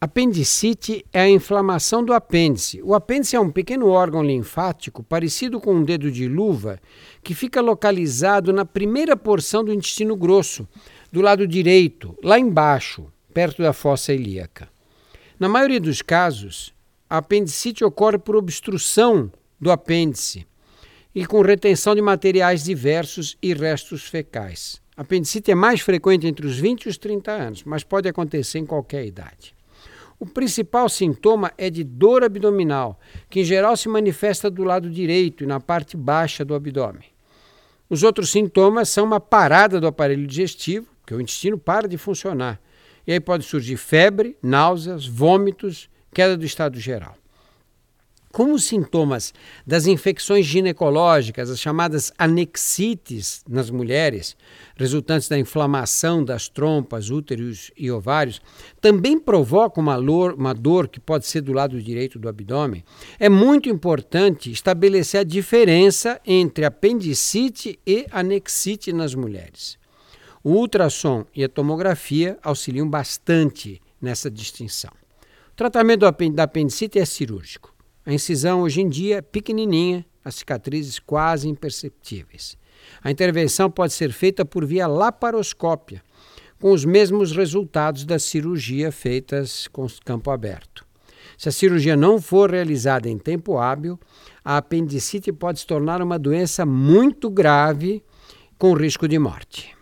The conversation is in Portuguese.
Apendicite é a inflamação do apêndice. O apêndice é um pequeno órgão linfático parecido com um dedo de luva que fica localizado na primeira porção do intestino grosso, do lado direito, lá embaixo, perto da fossa ilíaca. Na maioria dos casos, a apendicite ocorre por obstrução do apêndice e com retenção de materiais diversos e restos fecais. A apendicite é mais frequente entre os 20 e os 30 anos, mas pode acontecer em qualquer idade. O principal sintoma é de dor abdominal, que em geral se manifesta do lado direito e na parte baixa do abdômen. Os outros sintomas são uma parada do aparelho digestivo, que o intestino para de funcionar. E aí pode surgir febre, náuseas, vômitos, queda do estado geral. Como os sintomas das infecções ginecológicas, as chamadas anexites nas mulheres, resultantes da inflamação das trompas, úteros e ovários, também provocam uma, uma dor que pode ser do lado direito do abdômen, é muito importante estabelecer a diferença entre apendicite e anexite nas mulheres. O ultrassom e a tomografia auxiliam bastante nessa distinção. O tratamento da apendicite é cirúrgico. A incisão hoje em dia é pequenininha, as cicatrizes quase imperceptíveis. A intervenção pode ser feita por via laparoscópia, com os mesmos resultados da cirurgia feitas com campo aberto. Se a cirurgia não for realizada em tempo hábil, a apendicite pode se tornar uma doença muito grave com risco de morte.